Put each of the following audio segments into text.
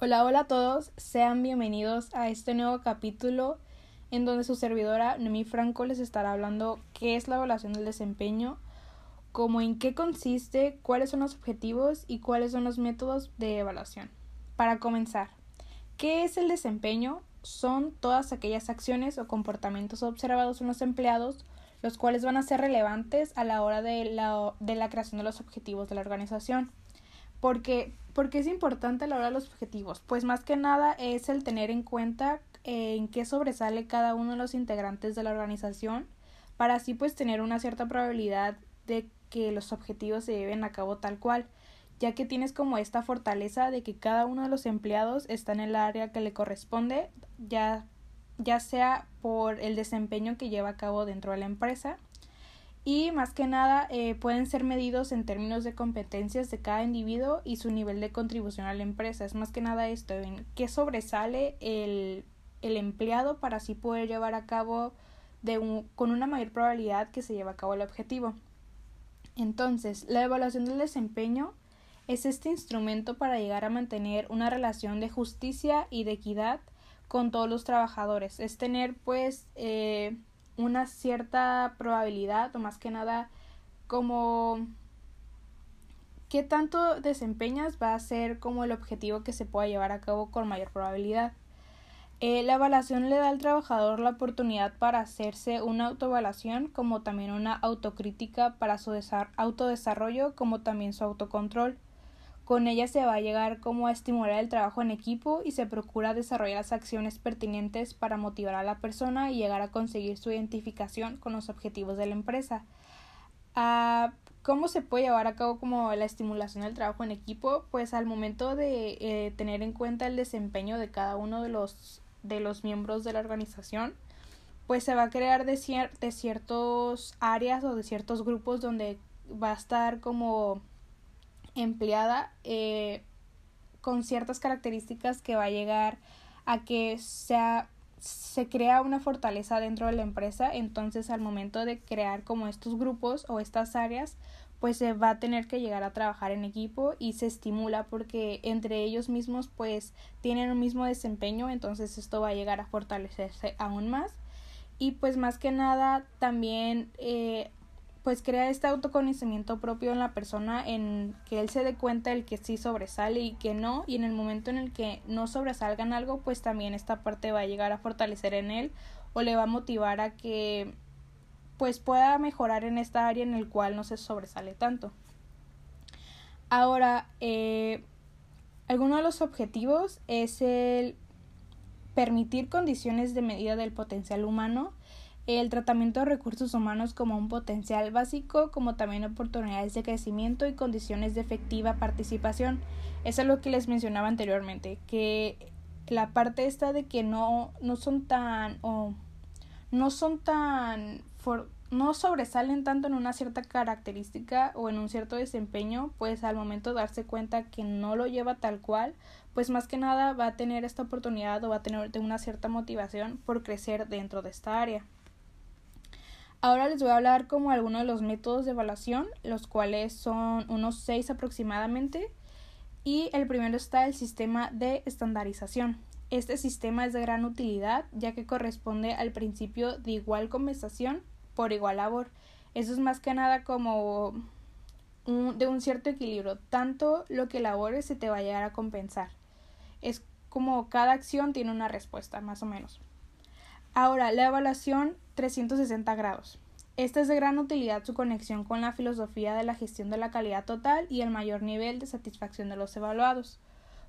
Hola, hola a todos, sean bienvenidos a este nuevo capítulo en donde su servidora Noemí Franco les estará hablando qué es la evaluación del desempeño, cómo en qué consiste, cuáles son los objetivos y cuáles son los métodos de evaluación. Para comenzar, ¿qué es el desempeño? Son todas aquellas acciones o comportamientos observados en los empleados los cuales van a ser relevantes a la hora de la, de la creación de los objetivos de la organización. Porque, porque es importante de los objetivos, pues más que nada es el tener en cuenta eh, en qué sobresale cada uno de los integrantes de la organización para así pues tener una cierta probabilidad de que los objetivos se lleven a cabo tal cual, ya que tienes como esta fortaleza de que cada uno de los empleados está en el área que le corresponde, ya, ya sea por el desempeño que lleva a cabo dentro de la empresa y más que nada eh, pueden ser medidos en términos de competencias de cada individuo y su nivel de contribución a la empresa. Es más que nada esto, en qué sobresale el, el empleado para así poder llevar a cabo de un, con una mayor probabilidad que se lleve a cabo el objetivo. Entonces, la evaluación del desempeño es este instrumento para llegar a mantener una relación de justicia y de equidad con todos los trabajadores. Es tener pues eh, una cierta probabilidad o más que nada como qué tanto desempeñas va a ser como el objetivo que se pueda llevar a cabo con mayor probabilidad. Eh, la evaluación le da al trabajador la oportunidad para hacerse una autoevaluación como también una autocrítica para su autodesarrollo como también su autocontrol. Con ella se va a llegar como a estimular el trabajo en equipo y se procura desarrollar las acciones pertinentes para motivar a la persona y llegar a conseguir su identificación con los objetivos de la empresa. Ah, ¿Cómo se puede llevar a cabo como la estimulación del trabajo en equipo? Pues al momento de eh, tener en cuenta el desempeño de cada uno de los, de los miembros de la organización, pues se va a crear de, cier de ciertos áreas o de ciertos grupos donde va a estar como empleada eh, con ciertas características que va a llegar a que sea se crea una fortaleza dentro de la empresa, entonces al momento de crear como estos grupos o estas áreas, pues se va a tener que llegar a trabajar en equipo y se estimula porque entre ellos mismos pues tienen un mismo desempeño, entonces esto va a llegar a fortalecerse aún más. Y pues más que nada también eh, pues crea este autoconocimiento propio en la persona en que él se dé cuenta el que sí sobresale y que no y en el momento en el que no sobresalgan algo pues también esta parte va a llegar a fortalecer en él o le va a motivar a que pues pueda mejorar en esta área en el cual no se sobresale tanto. Ahora eh, alguno de los objetivos es el permitir condiciones de medida del potencial humano el tratamiento de recursos humanos como un potencial básico, como también oportunidades de crecimiento y condiciones de efectiva participación. Eso es lo que les mencionaba anteriormente, que la parte esta de que no, no son tan o no son tan no sobresalen tanto en una cierta característica o en un cierto desempeño, pues al momento de darse cuenta que no lo lleva tal cual, pues más que nada va a tener esta oportunidad o va a tener una cierta motivación por crecer dentro de esta área. Ahora les voy a hablar como algunos de los métodos de evaluación, los cuales son unos seis aproximadamente. Y el primero está el sistema de estandarización. Este sistema es de gran utilidad ya que corresponde al principio de igual compensación por igual labor. Eso es más que nada como de un cierto equilibrio. Tanto lo que labores se te va a llegar a compensar. Es como cada acción tiene una respuesta, más o menos. Ahora, la evaluación 360 grados. Esta es de gran utilidad su conexión con la filosofía de la gestión de la calidad total y el mayor nivel de satisfacción de los evaluados.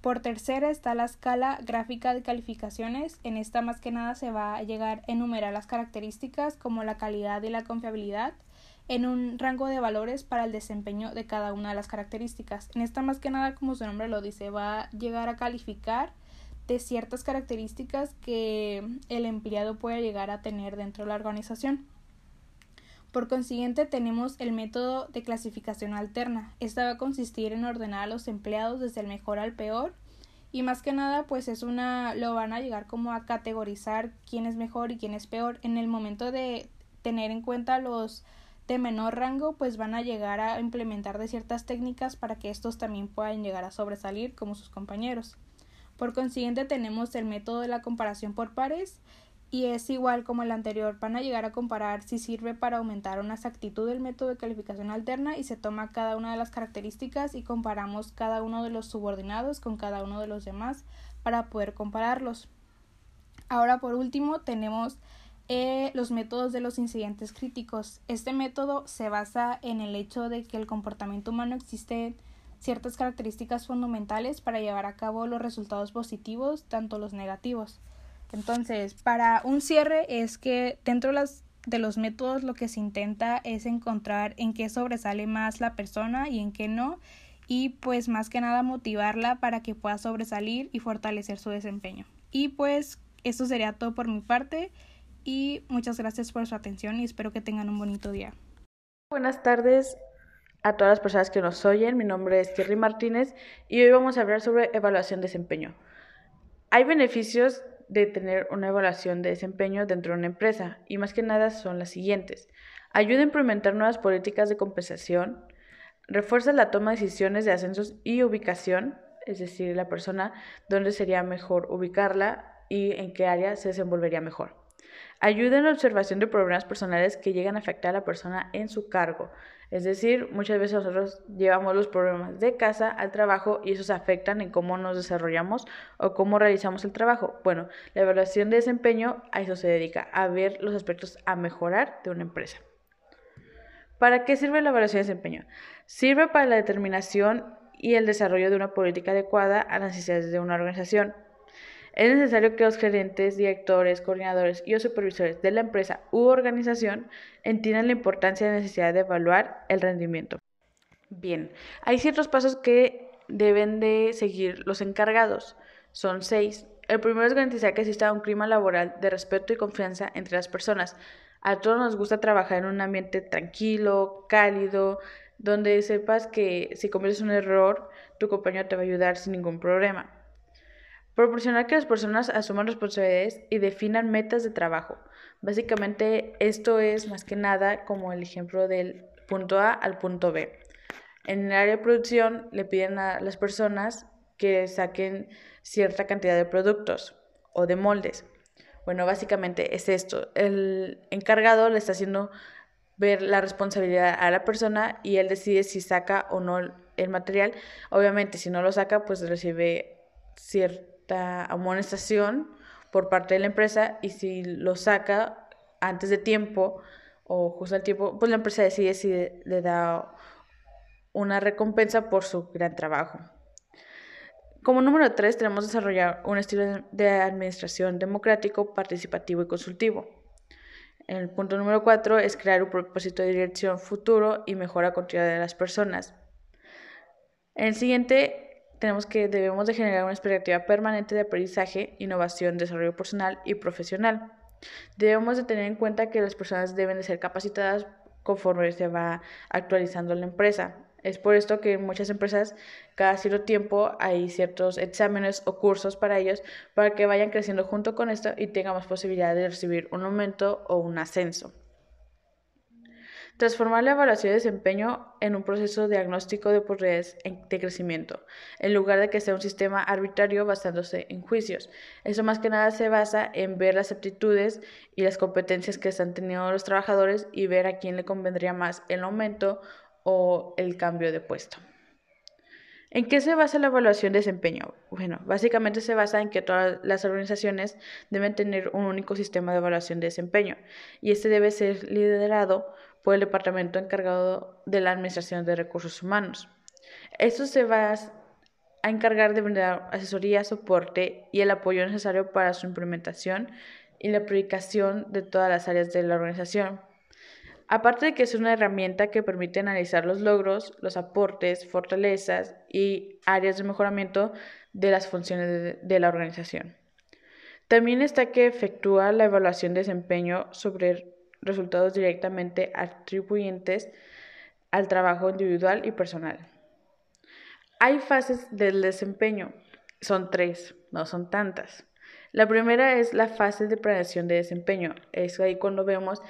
Por tercera está la escala gráfica de calificaciones. En esta más que nada se va a llegar a enumerar las características como la calidad y la confiabilidad en un rango de valores para el desempeño de cada una de las características. En esta más que nada, como su nombre lo dice, va a llegar a calificar de ciertas características que el empleado puede llegar a tener dentro de la organización. Por consiguiente, tenemos el método de clasificación alterna. Esta va a consistir en ordenar a los empleados desde el mejor al peor y más que nada, pues es una lo van a llegar como a categorizar quién es mejor y quién es peor. En el momento de tener en cuenta los de menor rango, pues van a llegar a implementar de ciertas técnicas para que estos también puedan llegar a sobresalir como sus compañeros. Por consiguiente tenemos el método de la comparación por pares y es igual como el anterior. Van a llegar a comparar si sirve para aumentar una exactitud del método de calificación alterna y se toma cada una de las características y comparamos cada uno de los subordinados con cada uno de los demás para poder compararlos. Ahora por último tenemos eh, los métodos de los incidentes críticos. Este método se basa en el hecho de que el comportamiento humano existe ciertas características fundamentales para llevar a cabo los resultados positivos, tanto los negativos. Entonces, para un cierre es que dentro de, las, de los métodos lo que se intenta es encontrar en qué sobresale más la persona y en qué no, y pues más que nada motivarla para que pueda sobresalir y fortalecer su desempeño. Y pues esto sería todo por mi parte y muchas gracias por su atención y espero que tengan un bonito día. Buenas tardes a todas las personas que nos oyen. Mi nombre es Thierry Martínez y hoy vamos a hablar sobre evaluación de desempeño. Hay beneficios de tener una evaluación de desempeño dentro de una empresa y más que nada son las siguientes. Ayuda a implementar nuevas políticas de compensación, refuerza la toma de decisiones de ascensos y ubicación, es decir, la persona dónde sería mejor ubicarla y en qué área se desenvolvería mejor. Ayuda en la observación de problemas personales que llegan a afectar a la persona en su cargo. Es decir, muchas veces nosotros llevamos los problemas de casa al trabajo y esos afectan en cómo nos desarrollamos o cómo realizamos el trabajo. Bueno, la evaluación de desempeño a eso se dedica, a ver los aspectos a mejorar de una empresa. ¿Para qué sirve la evaluación de desempeño? Sirve para la determinación y el desarrollo de una política adecuada a las necesidades de una organización. Es necesario que los gerentes, directores, coordinadores y supervisores de la empresa u organización entiendan la importancia y necesidad de evaluar el rendimiento. Bien, hay ciertos pasos que deben de seguir los encargados. Son seis. El primero es garantizar que exista un clima laboral de respeto y confianza entre las personas. A todos nos gusta trabajar en un ambiente tranquilo, cálido, donde sepas que si cometes un error, tu compañero te va a ayudar sin ningún problema. Proporcionar que las personas asuman responsabilidades y definan metas de trabajo. Básicamente esto es más que nada como el ejemplo del punto A al punto B. En el área de producción le piden a las personas que saquen cierta cantidad de productos o de moldes. Bueno, básicamente es esto. El encargado le está haciendo ver la responsabilidad a la persona y él decide si saca o no el material. Obviamente, si no lo saca, pues recibe cierto amonestación por parte de la empresa y si lo saca antes de tiempo o justo al tiempo, pues la empresa decide si le da una recompensa por su gran trabajo. Como número tres, tenemos desarrollar un estilo de administración democrático, participativo y consultivo. El punto número cuatro es crear un propósito de dirección futuro y mejora continua de las personas. En el siguiente tenemos que debemos de generar una expectativa permanente de aprendizaje, innovación, desarrollo personal y profesional. Debemos de tener en cuenta que las personas deben de ser capacitadas conforme se va actualizando la empresa. Es por esto que en muchas empresas cada cierto tiempo hay ciertos exámenes o cursos para ellos para que vayan creciendo junto con esto y tengamos posibilidad de recibir un aumento o un ascenso. Transformar la evaluación de desempeño en un proceso diagnóstico de oportunidades de crecimiento, en lugar de que sea un sistema arbitrario basándose en juicios. Eso más que nada se basa en ver las aptitudes y las competencias que están teniendo los trabajadores y ver a quién le convendría más el aumento o el cambio de puesto. ¿En qué se basa la evaluación de desempeño? Bueno, básicamente se basa en que todas las organizaciones deben tener un único sistema de evaluación de desempeño y este debe ser liderado por el departamento encargado de la Administración de Recursos Humanos. Esto se va a encargar de brindar asesoría, soporte y el apoyo necesario para su implementación y la aplicación de todas las áreas de la organización. Aparte de que es una herramienta que permite analizar los logros, los aportes, fortalezas y áreas de mejoramiento de las funciones de, la organización. También está que efectúa la evaluación de desempeño sobre resultados directamente atribuyentes al trabajo individual y personal. Hay fases del desempeño, son tres, no son tantas. La primera es la fase de planeación de desempeño, es ahí cuando vemos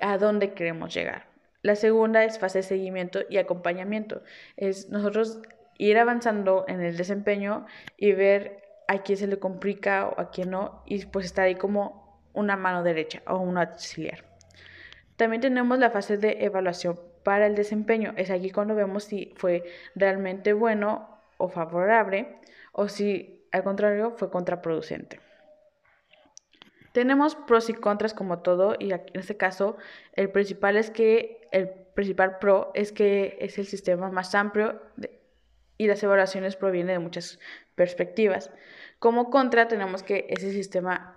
a dónde queremos llegar. La segunda es fase de seguimiento y acompañamiento, es nosotros ir avanzando en el desempeño y ver a quién se le complica o a quién no, y pues estar ahí como una mano derecha o un auxiliar. También tenemos la fase de evaluación para el desempeño. Es aquí cuando vemos si fue realmente bueno o favorable o si al contrario fue contraproducente. Tenemos pros y contras como todo y en este caso el principal es que el principal pro es que es el sistema más amplio y las evaluaciones provienen de muchas perspectivas. Como contra tenemos que ese sistema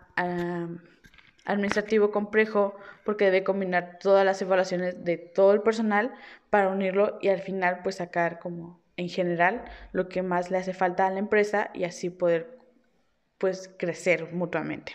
administrativo complejo porque debe combinar todas las evaluaciones de todo el personal para unirlo y al final pues sacar como en general lo que más le hace falta a la empresa y así poder pues crecer mutuamente.